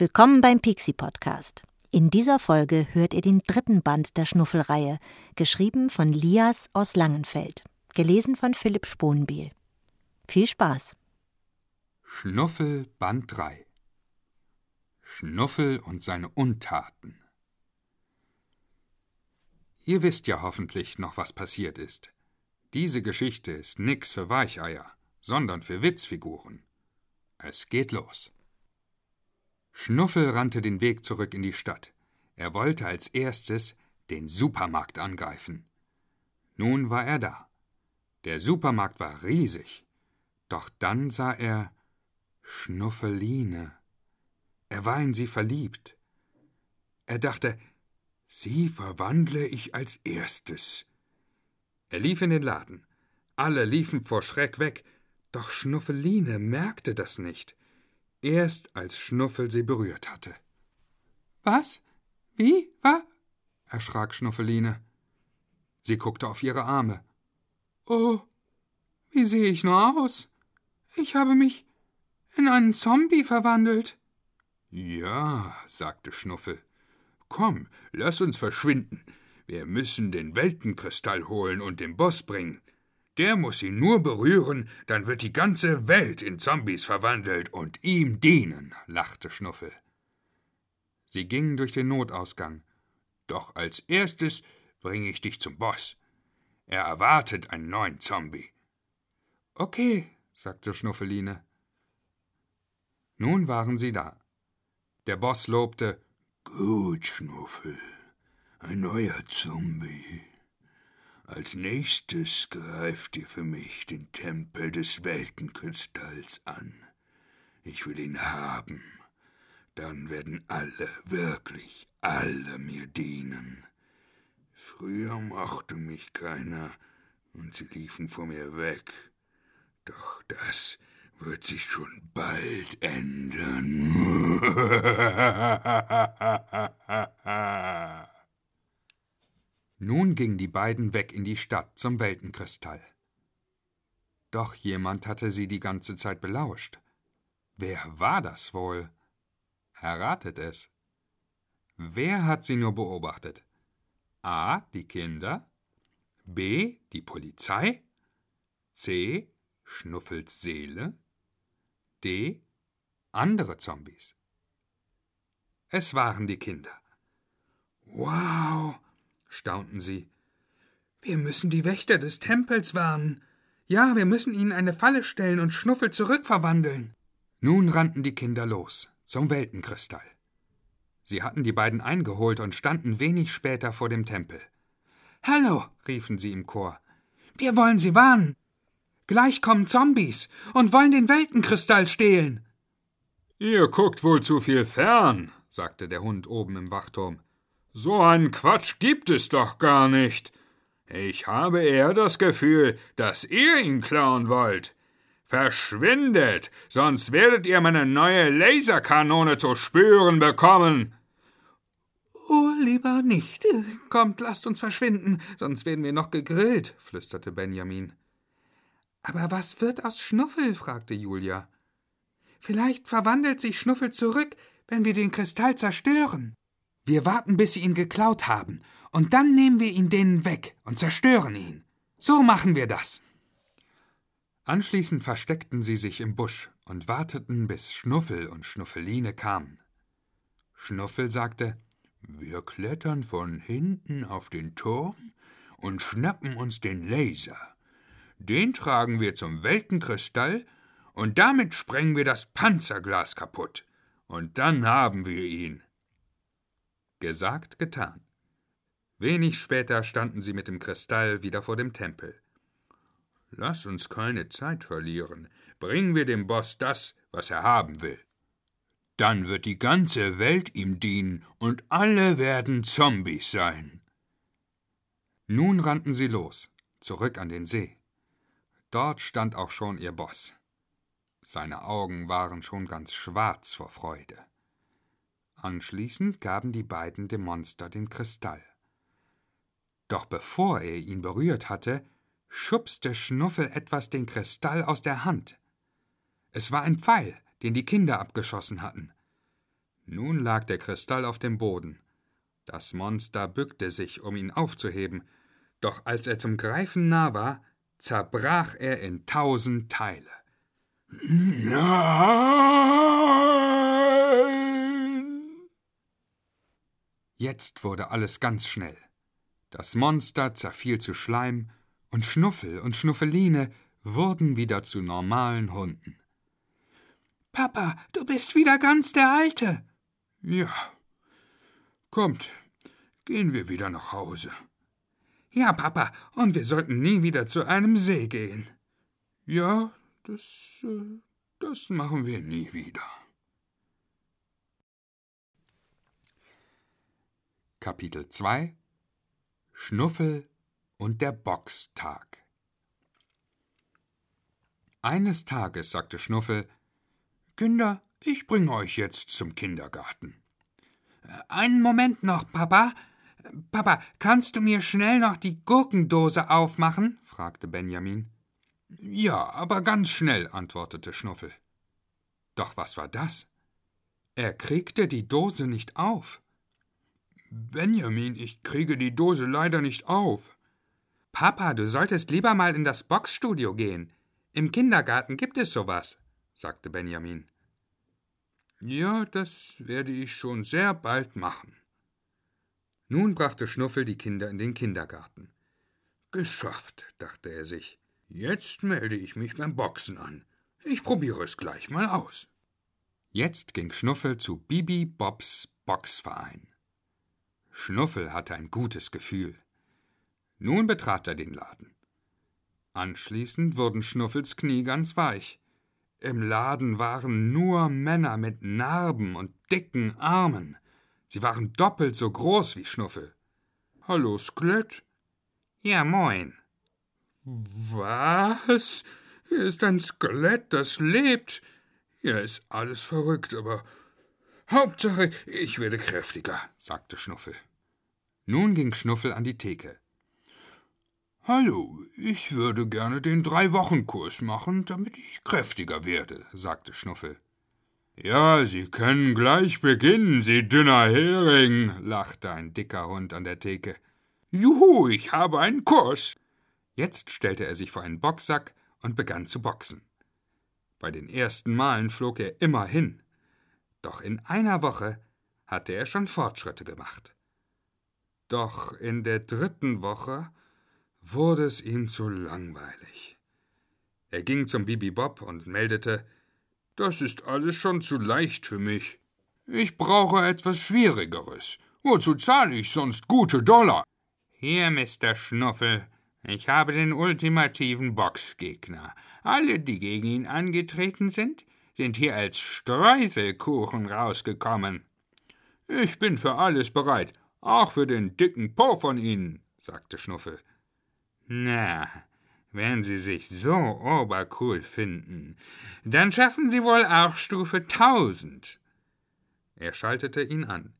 Willkommen beim Pixie Podcast. In dieser Folge hört ihr den dritten Band der Schnuffelreihe, geschrieben von Lias aus Langenfeld, gelesen von Philipp Sponbiel. Viel Spaß! Schnuffel Band 3 Schnuffel und seine Untaten Ihr wisst ja hoffentlich noch, was passiert ist. Diese Geschichte ist nix für Weicheier, sondern für Witzfiguren. Es geht los. Schnuffel rannte den Weg zurück in die Stadt. Er wollte als erstes den Supermarkt angreifen. Nun war er da. Der Supermarkt war riesig. Doch dann sah er Schnuffeline. Er war in sie verliebt. Er dachte, sie verwandle ich als erstes. Er lief in den Laden. Alle liefen vor Schreck weg, doch Schnuffeline merkte das nicht erst als Schnuffel sie berührt hatte. Was? Wie? Was? erschrak Schnuffeline. Sie guckte auf ihre Arme. Oh, wie sehe ich nur aus? Ich habe mich in einen Zombie verwandelt. Ja, sagte Schnuffel. Komm, lass uns verschwinden. Wir müssen den Weltenkristall holen und dem Boss bringen. Der muss ihn nur berühren, dann wird die ganze Welt in Zombies verwandelt und ihm dienen, lachte Schnuffel. Sie gingen durch den Notausgang. Doch als erstes bringe ich dich zum Boss. Er erwartet einen neuen Zombie. Okay, sagte Schnuffeline. Nun waren sie da. Der Boss lobte Gut, Schnuffel, ein neuer Zombie. Als nächstes greift ihr für mich den Tempel des Weltenkristalls an. Ich will ihn haben. Dann werden alle, wirklich alle mir dienen. Früher mochte mich keiner, und sie liefen vor mir weg. Doch das wird sich schon bald ändern. Nun gingen die beiden weg in die Stadt zum Weltenkristall. Doch jemand hatte sie die ganze Zeit belauscht. Wer war das wohl? Erratet es. Wer hat sie nur beobachtet? A. Die Kinder. B. Die Polizei. C. Schnuffels Seele. D. Andere Zombies. Es waren die Kinder. Wow, staunten sie. Wir müssen die Wächter des Tempels warnen. Ja, wir müssen ihnen eine Falle stellen und Schnuffel zurückverwandeln. Nun rannten die Kinder los, zum Weltenkristall. Sie hatten die beiden eingeholt und standen wenig später vor dem Tempel. Hallo, riefen sie im Chor. Wir wollen sie warnen. Gleich kommen Zombies und wollen den Weltenkristall stehlen. Ihr guckt wohl zu viel fern, sagte der Hund oben im Wachturm. So einen Quatsch gibt es doch gar nicht. Ich habe eher das Gefühl, dass ihr ihn klauen wollt. Verschwindet, sonst werdet ihr meine neue Laserkanone zu spüren bekommen. Oh, lieber nicht. Kommt, lasst uns verschwinden, sonst werden wir noch gegrillt, flüsterte Benjamin. Aber was wird aus Schnuffel? fragte Julia. Vielleicht verwandelt sich Schnuffel zurück, wenn wir den Kristall zerstören. Wir warten, bis sie ihn geklaut haben, und dann nehmen wir ihn denen weg und zerstören ihn. So machen wir das. Anschließend versteckten sie sich im Busch und warteten, bis Schnuffel und Schnuffeline kamen. Schnuffel sagte Wir klettern von hinten auf den Turm und schnappen uns den Laser. Den tragen wir zum Weltenkristall und damit sprengen wir das Panzerglas kaputt. Und dann haben wir ihn. Gesagt, getan. Wenig später standen sie mit dem Kristall wieder vor dem Tempel. Lass uns keine Zeit verlieren. Bringen wir dem Boss das, was er haben will. Dann wird die ganze Welt ihm dienen und alle werden Zombies sein. Nun rannten sie los, zurück an den See. Dort stand auch schon ihr Boss. Seine Augen waren schon ganz schwarz vor Freude. Anschließend gaben die beiden dem Monster den Kristall. Doch bevor er ihn berührt hatte, schubste Schnuffel etwas den Kristall aus der Hand. Es war ein Pfeil, den die Kinder abgeschossen hatten. Nun lag der Kristall auf dem Boden. Das Monster bückte sich, um ihn aufzuheben, doch als er zum Greifen nah war, zerbrach er in tausend Teile. Nein! Jetzt wurde alles ganz schnell. Das Monster zerfiel zu Schleim, und Schnuffel und Schnuffeline wurden wieder zu normalen Hunden. Papa, du bist wieder ganz der Alte. Ja. Kommt, gehen wir wieder nach Hause. Ja, Papa, und wir sollten nie wieder zu einem See gehen. Ja, das, äh, das machen wir nie wieder. Kapitel 2 Schnuffel und der Boxtag Eines Tages sagte Schnuffel Kinder, ich bringe euch jetzt zum Kindergarten. Einen Moment noch, Papa. Papa, kannst du mir schnell noch die Gurkendose aufmachen? fragte Benjamin. Ja, aber ganz schnell, antwortete Schnuffel. Doch was war das? Er kriegte die Dose nicht auf. Benjamin, ich kriege die Dose leider nicht auf. Papa, du solltest lieber mal in das Boxstudio gehen. Im Kindergarten gibt es sowas, sagte Benjamin. Ja, das werde ich schon sehr bald machen. Nun brachte Schnuffel die Kinder in den Kindergarten. Geschafft, dachte er sich. Jetzt melde ich mich beim Boxen an. Ich probiere es gleich mal aus. Jetzt ging Schnuffel zu Bibi Bobs Boxverein. Schnuffel hatte ein gutes Gefühl. Nun betrat er den Laden. Anschließend wurden Schnuffels Knie ganz weich. Im Laden waren nur Männer mit Narben und dicken Armen. Sie waren doppelt so groß wie Schnuffel. Hallo, Skelett? Ja, moin. Was? Hier ist ein Skelett, das lebt. Hier ist alles verrückt, aber Hauptsache, ich werde kräftiger, sagte Schnuffel. Nun ging Schnuffel an die Theke. Hallo, ich würde gerne den Drei-Wochen-Kurs machen, damit ich kräftiger werde, sagte Schnuffel. Ja, Sie können gleich beginnen, Sie dünner Hering, lachte ein dicker Hund an der Theke. Juhu, ich habe einen Kurs. Jetzt stellte er sich vor einen Boxsack und begann zu boxen. Bei den ersten Malen flog er immer hin. Doch in einer Woche hatte er schon Fortschritte gemacht. Doch in der dritten Woche wurde es ihm zu langweilig. Er ging zum Bibi Bob und meldete Das ist alles schon zu leicht für mich. Ich brauche etwas Schwierigeres. Wozu zahle ich sonst gute Dollar? Hier, Mr. Schnuffel, ich habe den ultimativen Boxgegner. Alle, die gegen ihn angetreten sind, sind hier als Streuselkuchen rausgekommen. Ich bin für alles bereit, auch für den dicken Po von Ihnen, sagte Schnuffel. Na, wenn Sie sich so obercool finden, dann schaffen Sie wohl auch Stufe tausend. Er schaltete ihn an.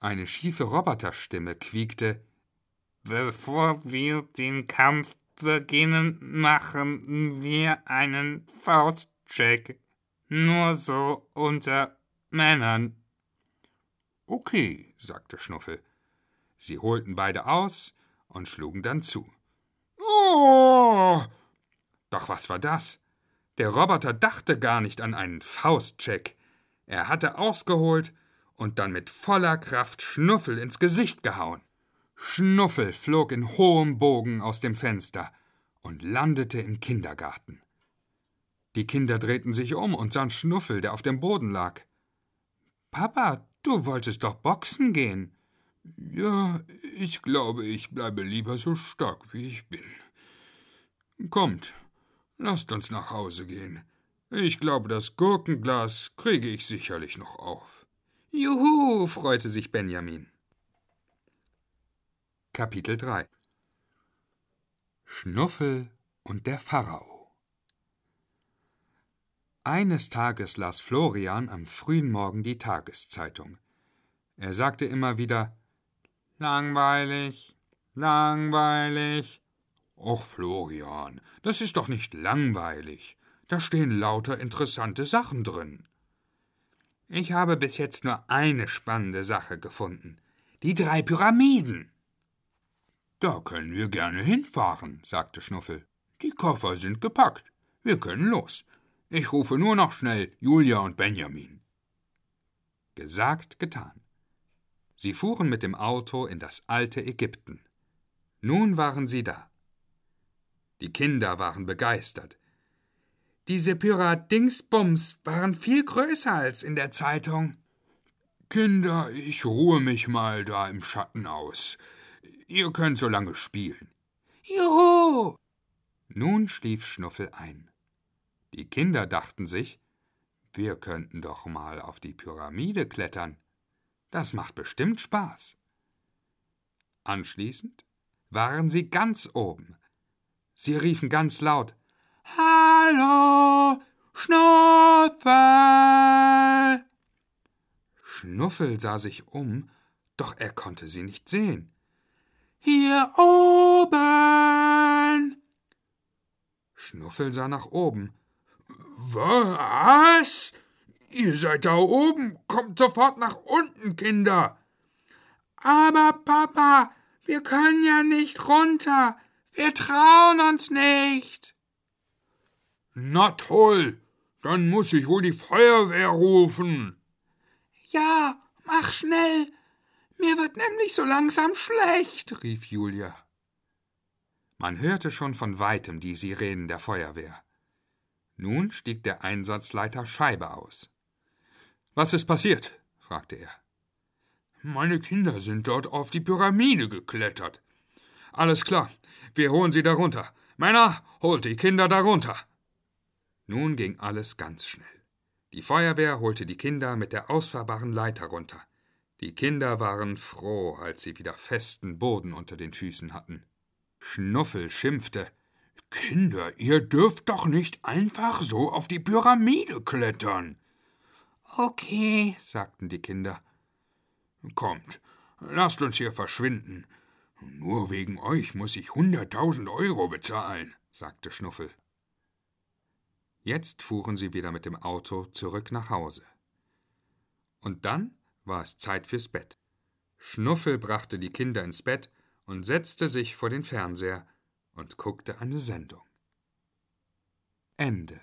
Eine schiefe Roboterstimme quiekte Bevor wir den Kampf beginnen, machen wir einen Faustcheck. Nur so unter Männern. Okay, sagte Schnuffel. Sie holten beide aus und schlugen dann zu. Oh! Doch was war das? Der Roboter dachte gar nicht an einen Faustcheck. Er hatte ausgeholt und dann mit voller Kraft Schnuffel ins Gesicht gehauen. Schnuffel flog in hohem Bogen aus dem Fenster und landete im Kindergarten. Die Kinder drehten sich um und sahen Schnuffel, der auf dem Boden lag. Papa, Du wolltest doch boxen gehen. Ja, ich glaube, ich bleibe lieber so stark, wie ich bin. Kommt, lasst uns nach Hause gehen. Ich glaube, das Gurkenglas kriege ich sicherlich noch auf. Juhu, freute sich Benjamin. Kapitel 3 Schnuffel und der Pharao eines Tages las Florian am frühen Morgen die Tageszeitung. Er sagte immer wieder Langweilig, langweilig. Och, Florian, das ist doch nicht langweilig. Da stehen lauter interessante Sachen drin. Ich habe bis jetzt nur eine spannende Sache gefunden. Die drei Pyramiden. Da können wir gerne hinfahren, sagte Schnuffel. Die Koffer sind gepackt. Wir können los. Ich rufe nur noch schnell Julia und Benjamin. Gesagt, getan. Sie fuhren mit dem Auto in das alte Ägypten. Nun waren sie da. Die Kinder waren begeistert. Diese Pyramid-Dingsbums waren viel größer als in der Zeitung. Kinder, ich ruhe mich mal da im Schatten aus. Ihr könnt so lange spielen. Juhu! Nun schlief Schnuffel ein. Die Kinder dachten sich, wir könnten doch mal auf die Pyramide klettern. Das macht bestimmt Spaß. Anschließend waren sie ganz oben. Sie riefen ganz laut Hallo, Schnuffel. Schnuffel sah sich um, doch er konnte sie nicht sehen. Hier oben. Schnuffel sah nach oben. Was? Ihr seid da oben. Kommt sofort nach unten, Kinder. Aber Papa, wir können ja nicht runter. Wir trauen uns nicht. Na toll, dann muss ich wohl die Feuerwehr rufen. Ja, mach schnell. Mir wird nämlich so langsam schlecht, rief Julia. Man hörte schon von weitem die Sirenen der Feuerwehr. Nun stieg der Einsatzleiter Scheibe aus. Was ist passiert? fragte er. Meine Kinder sind dort auf die Pyramide geklettert. Alles klar, wir holen sie darunter. Männer, holt die Kinder darunter. Nun ging alles ganz schnell. Die Feuerwehr holte die Kinder mit der ausfahrbaren Leiter runter. Die Kinder waren froh, als sie wieder festen Boden unter den Füßen hatten. Schnuffel schimpfte. Kinder, ihr dürft doch nicht einfach so auf die Pyramide klettern. Okay, sagten die Kinder. Kommt, lasst uns hier verschwinden. Nur wegen euch muss ich hunderttausend Euro bezahlen, sagte Schnuffel. Jetzt fuhren sie wieder mit dem Auto zurück nach Hause. Und dann war es Zeit fürs Bett. Schnuffel brachte die Kinder ins Bett und setzte sich vor den Fernseher und guckte eine Sendung. Ende